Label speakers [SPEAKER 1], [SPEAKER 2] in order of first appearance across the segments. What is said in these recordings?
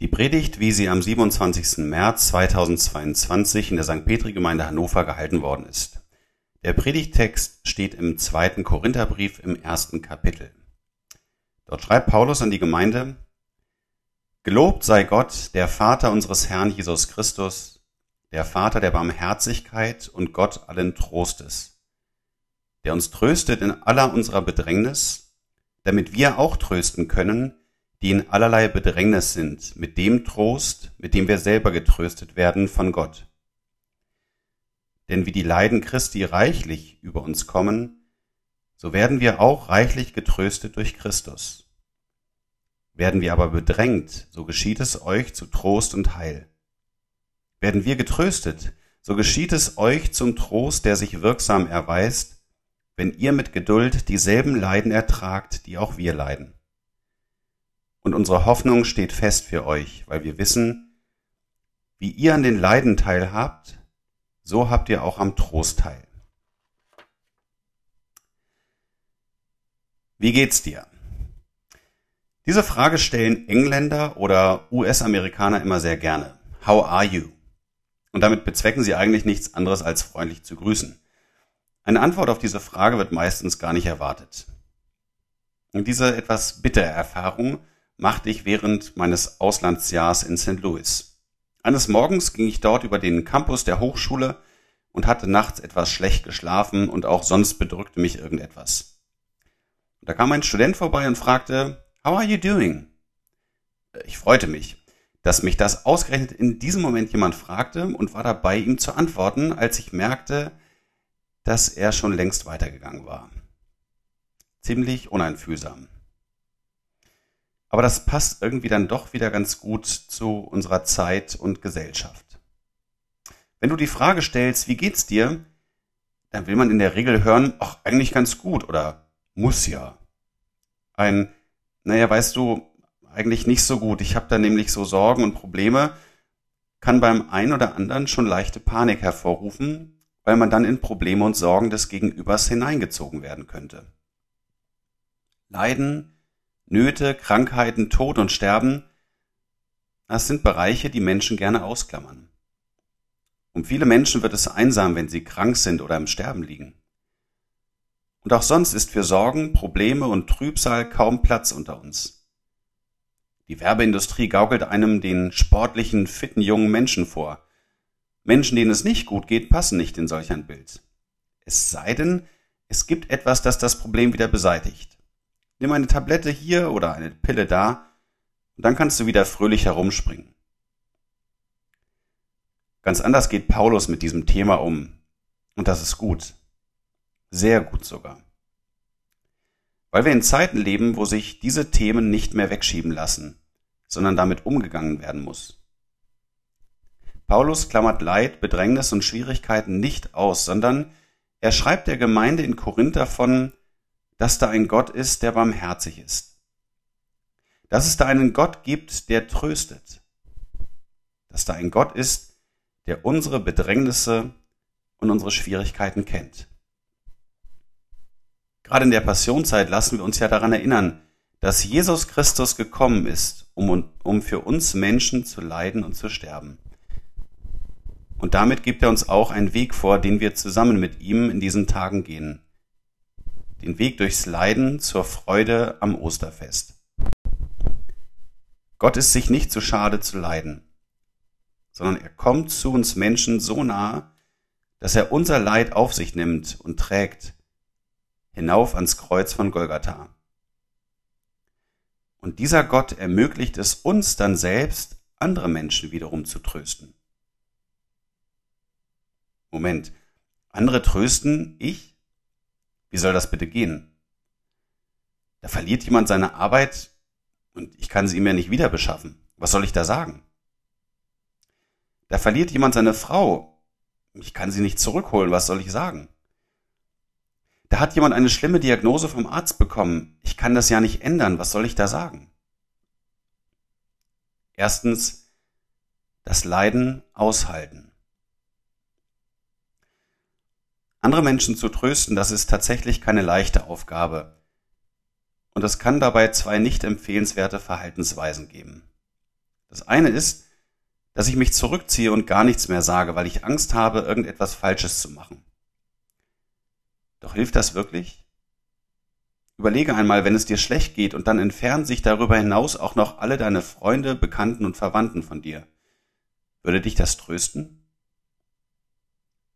[SPEAKER 1] Die Predigt, wie sie am 27. März 2022 in der St. Petri-Gemeinde Hannover gehalten worden ist. Der Predigttext steht im zweiten Korintherbrief im ersten Kapitel. Dort schreibt Paulus an die Gemeinde, Gelobt sei Gott, der Vater unseres Herrn Jesus Christus, der Vater der Barmherzigkeit und Gott allen Trostes, der uns tröstet in aller unserer Bedrängnis, damit wir auch trösten können, die in allerlei Bedrängnis sind, mit dem Trost, mit dem wir selber getröstet werden von Gott. Denn wie die Leiden Christi reichlich über uns kommen, so werden wir auch reichlich getröstet durch Christus. Werden wir aber bedrängt, so geschieht es euch zu Trost und Heil. Werden wir getröstet, so geschieht es euch zum Trost, der sich wirksam erweist, wenn ihr mit Geduld dieselben Leiden ertragt, die auch wir leiden. Und unsere Hoffnung steht fest für euch, weil wir wissen, wie ihr an den Leiden teilhabt, so habt ihr auch am Trost teil. Wie geht's dir? Diese Frage stellen Engländer oder US-Amerikaner immer sehr gerne. How are you? Und damit bezwecken sie eigentlich nichts anderes als freundlich zu grüßen. Eine Antwort auf diese Frage wird meistens gar nicht erwartet. Und diese etwas bittere Erfahrung machte ich während meines Auslandsjahrs in St. Louis. Eines Morgens ging ich dort über den Campus der Hochschule und hatte nachts etwas schlecht geschlafen und auch sonst bedrückte mich irgendetwas. Da kam ein Student vorbei und fragte, How are you doing? Ich freute mich, dass mich das ausgerechnet in diesem Moment jemand fragte und war dabei, ihm zu antworten, als ich merkte, dass er schon längst weitergegangen war. Ziemlich uneinfühlsam. Aber das passt irgendwie dann doch wieder ganz gut zu unserer Zeit und Gesellschaft. Wenn du die Frage stellst, wie geht's dir, dann will man in der Regel hören, ach, eigentlich ganz gut oder muss ja. Ein, naja, weißt du, eigentlich nicht so gut. Ich habe da nämlich so Sorgen und Probleme, kann beim einen oder anderen schon leichte Panik hervorrufen, weil man dann in Probleme und Sorgen des Gegenübers hineingezogen werden könnte. Leiden, Nöte, Krankheiten, Tod und Sterben, das sind Bereiche, die Menschen gerne ausklammern. Um viele Menschen wird es einsam, wenn sie krank sind oder im Sterben liegen. Und auch sonst ist für Sorgen, Probleme und Trübsal kaum Platz unter uns. Die Werbeindustrie gaukelt einem den sportlichen, fitten jungen Menschen vor. Menschen, denen es nicht gut geht, passen nicht in solch ein Bild. Es sei denn, es gibt etwas, das das Problem wieder beseitigt. Nimm eine Tablette hier oder eine Pille da und dann kannst du wieder fröhlich herumspringen. Ganz anders geht Paulus mit diesem Thema um. Und das ist gut. Sehr gut sogar. Weil wir in Zeiten leben, wo sich diese Themen nicht mehr wegschieben lassen, sondern damit umgegangen werden muss. Paulus klammert Leid, Bedrängnis und Schwierigkeiten nicht aus, sondern er schreibt der Gemeinde in Korinth davon, dass da ein Gott ist, der barmherzig ist. Dass es da einen Gott gibt, der tröstet. Dass da ein Gott ist, der unsere Bedrängnisse und unsere Schwierigkeiten kennt. Gerade in der Passionszeit lassen wir uns ja daran erinnern, dass Jesus Christus gekommen ist, um, um für uns Menschen zu leiden und zu sterben. Und damit gibt er uns auch einen Weg vor, den wir zusammen mit ihm in diesen Tagen gehen den Weg durchs Leiden zur Freude am Osterfest. Gott ist sich nicht zu schade zu leiden, sondern er kommt zu uns Menschen so nah, dass er unser Leid auf sich nimmt und trägt hinauf ans Kreuz von Golgatha. Und dieser Gott ermöglicht es uns dann selbst, andere Menschen wiederum zu trösten. Moment, andere trösten, ich? Wie soll das bitte gehen? Da verliert jemand seine Arbeit und ich kann sie ihm ja nicht wieder beschaffen. Was soll ich da sagen? Da verliert jemand seine Frau. Ich kann sie nicht zurückholen. Was soll ich sagen? Da hat jemand eine schlimme Diagnose vom Arzt bekommen. Ich kann das ja nicht ändern. Was soll ich da sagen? Erstens, das Leiden aushalten. Andere Menschen zu trösten, das ist tatsächlich keine leichte Aufgabe. Und es kann dabei zwei nicht empfehlenswerte Verhaltensweisen geben. Das eine ist, dass ich mich zurückziehe und gar nichts mehr sage, weil ich Angst habe, irgendetwas Falsches zu machen. Doch hilft das wirklich? Überlege einmal, wenn es dir schlecht geht und dann entfernen sich darüber hinaus auch noch alle deine Freunde, Bekannten und Verwandten von dir. Würde dich das trösten?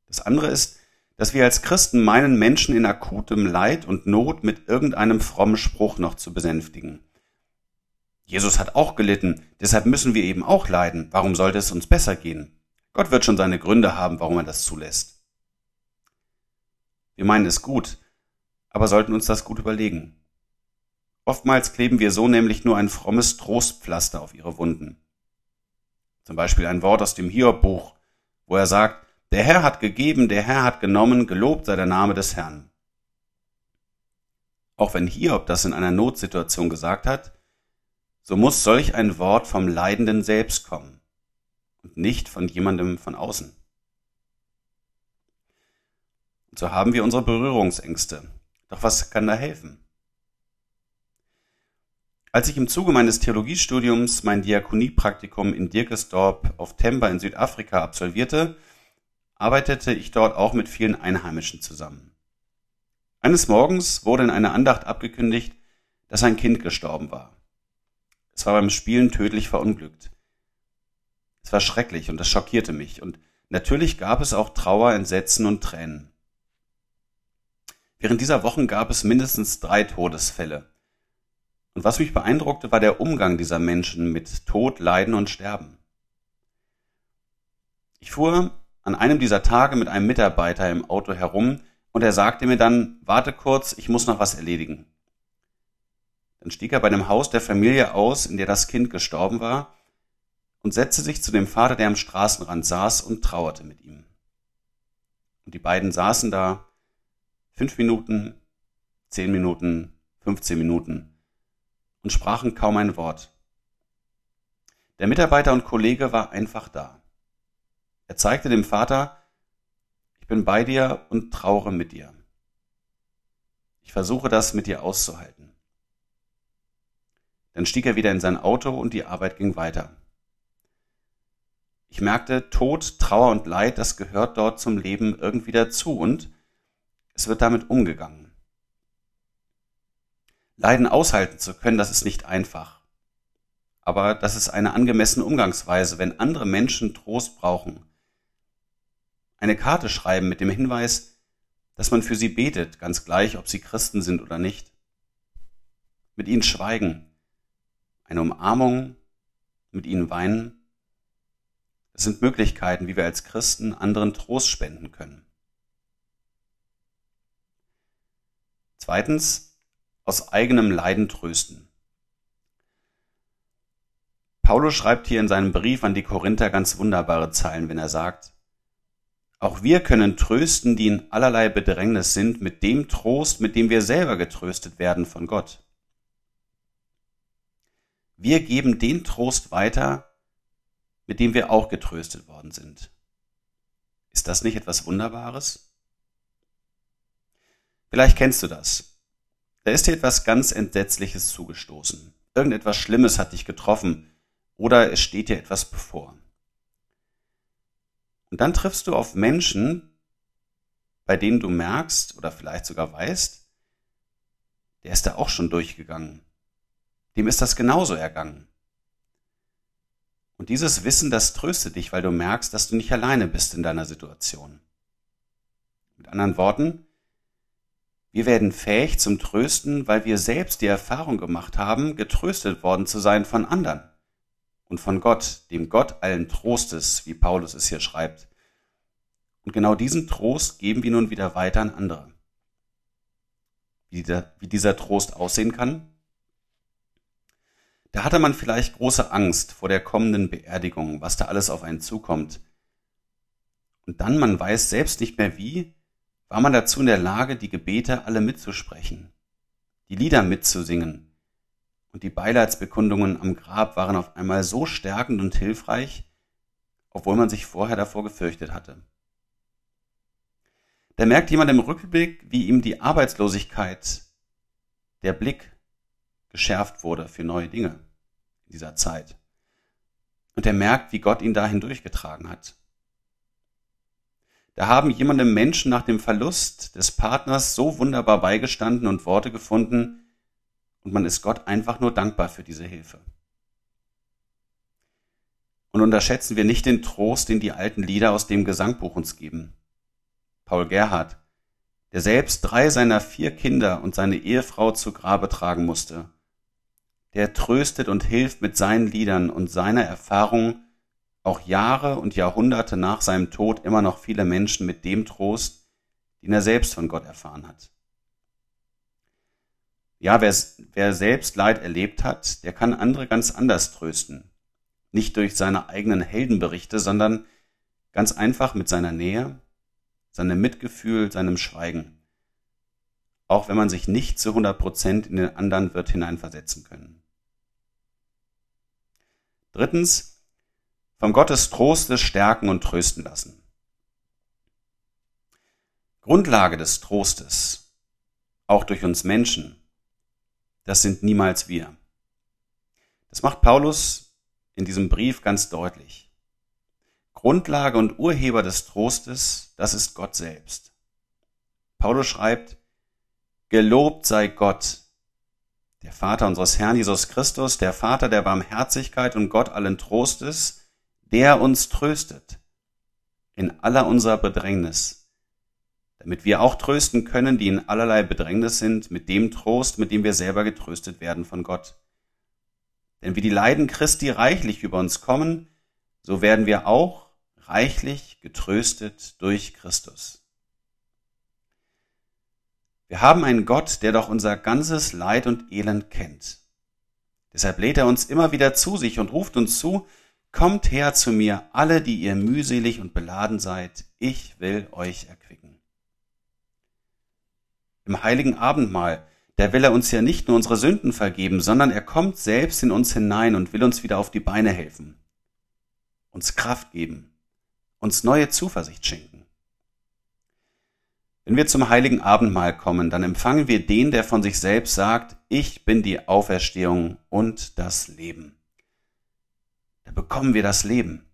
[SPEAKER 1] Das andere ist, dass wir als Christen meinen, Menschen in akutem Leid und Not mit irgendeinem frommen Spruch noch zu besänftigen. Jesus hat auch gelitten, deshalb müssen wir eben auch leiden. Warum sollte es uns besser gehen? Gott wird schon seine Gründe haben, warum er das zulässt. Wir meinen es gut, aber sollten uns das gut überlegen. Oftmals kleben wir so nämlich nur ein frommes Trostpflaster auf ihre Wunden. Zum Beispiel ein Wort aus dem Hiob-Buch, wo er sagt, der Herr hat gegeben, der Herr hat genommen, gelobt sei der Name des Herrn. Auch wenn Hiob das in einer Notsituation gesagt hat, so muss solch ein Wort vom Leidenden selbst kommen und nicht von jemandem von außen. Und so haben wir unsere Berührungsängste. Doch was kann da helfen? Als ich im Zuge meines Theologiestudiums mein Diakoniepraktikum in Dirkesdorp auf Temba in Südafrika absolvierte, arbeitete ich dort auch mit vielen Einheimischen zusammen. Eines Morgens wurde in einer Andacht abgekündigt, dass ein Kind gestorben war. Es war beim Spielen tödlich verunglückt. Es war schrecklich und es schockierte mich und natürlich gab es auch Trauer, Entsetzen und Tränen. Während dieser Wochen gab es mindestens drei Todesfälle. Und was mich beeindruckte, war der Umgang dieser Menschen mit Tod, Leiden und Sterben. Ich fuhr an einem dieser Tage mit einem Mitarbeiter im Auto herum und er sagte mir dann, warte kurz, ich muss noch was erledigen. Dann stieg er bei dem Haus der Familie aus, in der das Kind gestorben war, und setzte sich zu dem Vater, der am Straßenrand saß, und trauerte mit ihm. Und die beiden saßen da, fünf Minuten, zehn Minuten, fünfzehn Minuten, und sprachen kaum ein Wort. Der Mitarbeiter und Kollege war einfach da. Er zeigte dem Vater, ich bin bei dir und trauere mit dir. Ich versuche das mit dir auszuhalten. Dann stieg er wieder in sein Auto und die Arbeit ging weiter. Ich merkte, Tod, Trauer und Leid, das gehört dort zum Leben irgendwie dazu und es wird damit umgegangen. Leiden aushalten zu können, das ist nicht einfach. Aber das ist eine angemessene Umgangsweise, wenn andere Menschen Trost brauchen. Eine Karte schreiben mit dem Hinweis, dass man für sie betet, ganz gleich, ob sie Christen sind oder nicht. Mit ihnen schweigen, eine Umarmung, mit ihnen weinen. Das sind Möglichkeiten, wie wir als Christen anderen Trost spenden können. Zweitens, aus eigenem Leiden trösten. Paulus schreibt hier in seinem Brief an die Korinther ganz wunderbare Zeilen, wenn er sagt, auch wir können trösten, die in allerlei Bedrängnis sind, mit dem Trost, mit dem wir selber getröstet werden von Gott. Wir geben den Trost weiter, mit dem wir auch getröstet worden sind. Ist das nicht etwas Wunderbares? Vielleicht kennst du das. Da ist dir etwas ganz Entsetzliches zugestoßen. Irgendetwas Schlimmes hat dich getroffen oder es steht dir etwas bevor. Und dann triffst du auf Menschen, bei denen du merkst oder vielleicht sogar weißt, der ist da auch schon durchgegangen. Dem ist das genauso ergangen. Und dieses Wissen, das tröstet dich, weil du merkst, dass du nicht alleine bist in deiner Situation. Mit anderen Worten, wir werden fähig zum Trösten, weil wir selbst die Erfahrung gemacht haben, getröstet worden zu sein von anderen und von Gott, dem Gott allen Trostes, wie Paulus es hier schreibt. Und genau diesen Trost geben wir nun wieder weiter an andere. Wie, der, wie dieser Trost aussehen kann, da hatte man vielleicht große Angst vor der kommenden Beerdigung, was da alles auf einen zukommt. Und dann, man weiß selbst nicht mehr wie, war man dazu in der Lage, die Gebete alle mitzusprechen, die Lieder mitzusingen. Und die Beileidsbekundungen am Grab waren auf einmal so stärkend und hilfreich, obwohl man sich vorher davor gefürchtet hatte. Da merkt jemand im Rückblick, wie ihm die Arbeitslosigkeit, der Blick geschärft wurde für neue Dinge in dieser Zeit. und er merkt, wie Gott ihn da hindurchgetragen hat. Da haben jemandem Menschen nach dem Verlust des Partners so wunderbar beigestanden und Worte gefunden, und man ist Gott einfach nur dankbar für diese Hilfe. Und unterschätzen wir nicht den Trost, den die alten Lieder aus dem Gesangbuch uns geben. Paul Gerhard, der selbst drei seiner vier Kinder und seine Ehefrau zu Grabe tragen musste, der tröstet und hilft mit seinen Liedern und seiner Erfahrung auch Jahre und Jahrhunderte nach seinem Tod immer noch viele Menschen mit dem Trost, den er selbst von Gott erfahren hat. Ja, wer, wer selbst Leid erlebt hat, der kann andere ganz anders trösten. Nicht durch seine eigenen Heldenberichte, sondern ganz einfach mit seiner Nähe, seinem Mitgefühl, seinem Schweigen. Auch wenn man sich nicht zu 100 Prozent in den anderen wird hineinversetzen können. Drittens, vom Gottes Trostes stärken und trösten lassen. Grundlage des Trostes, auch durch uns Menschen, das sind niemals wir. Das macht Paulus in diesem Brief ganz deutlich. Grundlage und Urheber des Trostes, das ist Gott selbst. Paulus schreibt, Gelobt sei Gott, der Vater unseres Herrn Jesus Christus, der Vater der Barmherzigkeit und Gott allen Trostes, der uns tröstet in aller unserer Bedrängnis, damit wir auch trösten können, die in allerlei Bedrängnis sind, mit dem Trost, mit dem wir selber getröstet werden von Gott. Denn wie die Leiden Christi reichlich über uns kommen, so werden wir auch reichlich getröstet durch Christus. Wir haben einen Gott, der doch unser ganzes Leid und Elend kennt. Deshalb lädt er uns immer wieder zu sich und ruft uns zu, Kommt her zu mir, alle, die ihr mühselig und beladen seid, ich will euch erquicken im heiligen Abendmahl, da will er uns ja nicht nur unsere Sünden vergeben, sondern er kommt selbst in uns hinein und will uns wieder auf die Beine helfen, uns Kraft geben, uns neue Zuversicht schenken. Wenn wir zum heiligen Abendmahl kommen, dann empfangen wir den, der von sich selbst sagt, ich bin die Auferstehung und das Leben. Da bekommen wir das Leben,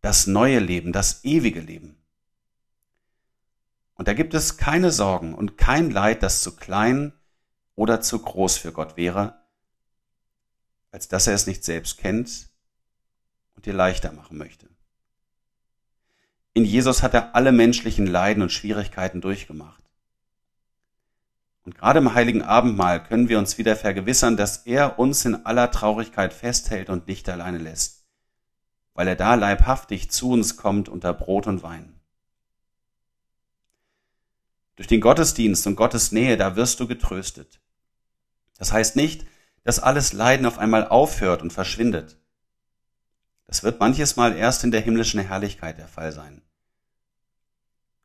[SPEAKER 1] das neue Leben, das ewige Leben. Und da gibt es keine Sorgen und kein Leid, das zu klein oder zu groß für Gott wäre, als dass er es nicht selbst kennt und dir leichter machen möchte. In Jesus hat er alle menschlichen Leiden und Schwierigkeiten durchgemacht. Und gerade im heiligen Abendmahl können wir uns wieder vergewissern, dass er uns in aller Traurigkeit festhält und nicht alleine lässt, weil er da leibhaftig zu uns kommt unter Brot und Wein. Durch den Gottesdienst und Gottes Nähe, da wirst du getröstet. Das heißt nicht, dass alles Leiden auf einmal aufhört und verschwindet. Das wird manches Mal erst in der himmlischen Herrlichkeit der Fall sein.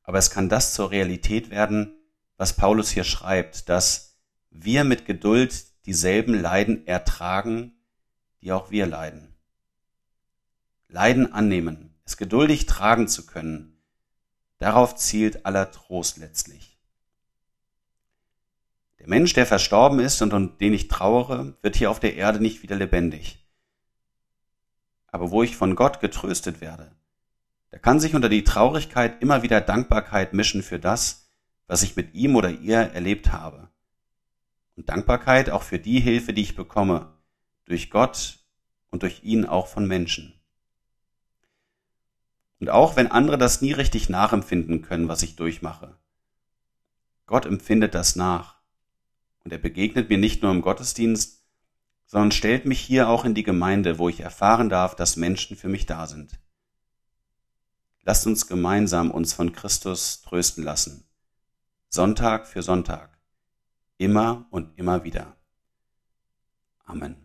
[SPEAKER 1] Aber es kann das zur Realität werden, was Paulus hier schreibt, dass wir mit Geduld dieselben Leiden ertragen, die auch wir leiden. Leiden annehmen, es geduldig tragen zu können, Darauf zielt aller Trost letztlich. Der Mensch, der verstorben ist und um den ich trauere, wird hier auf der Erde nicht wieder lebendig. Aber wo ich von Gott getröstet werde, da kann sich unter die Traurigkeit immer wieder Dankbarkeit mischen für das, was ich mit ihm oder ihr erlebt habe. Und Dankbarkeit auch für die Hilfe, die ich bekomme, durch Gott und durch ihn auch von Menschen. Und auch wenn andere das nie richtig nachempfinden können, was ich durchmache. Gott empfindet das nach. Und er begegnet mir nicht nur im Gottesdienst, sondern stellt mich hier auch in die Gemeinde, wo ich erfahren darf, dass Menschen für mich da sind. Lasst uns gemeinsam uns von Christus trösten lassen. Sonntag für Sonntag. Immer und immer wieder. Amen.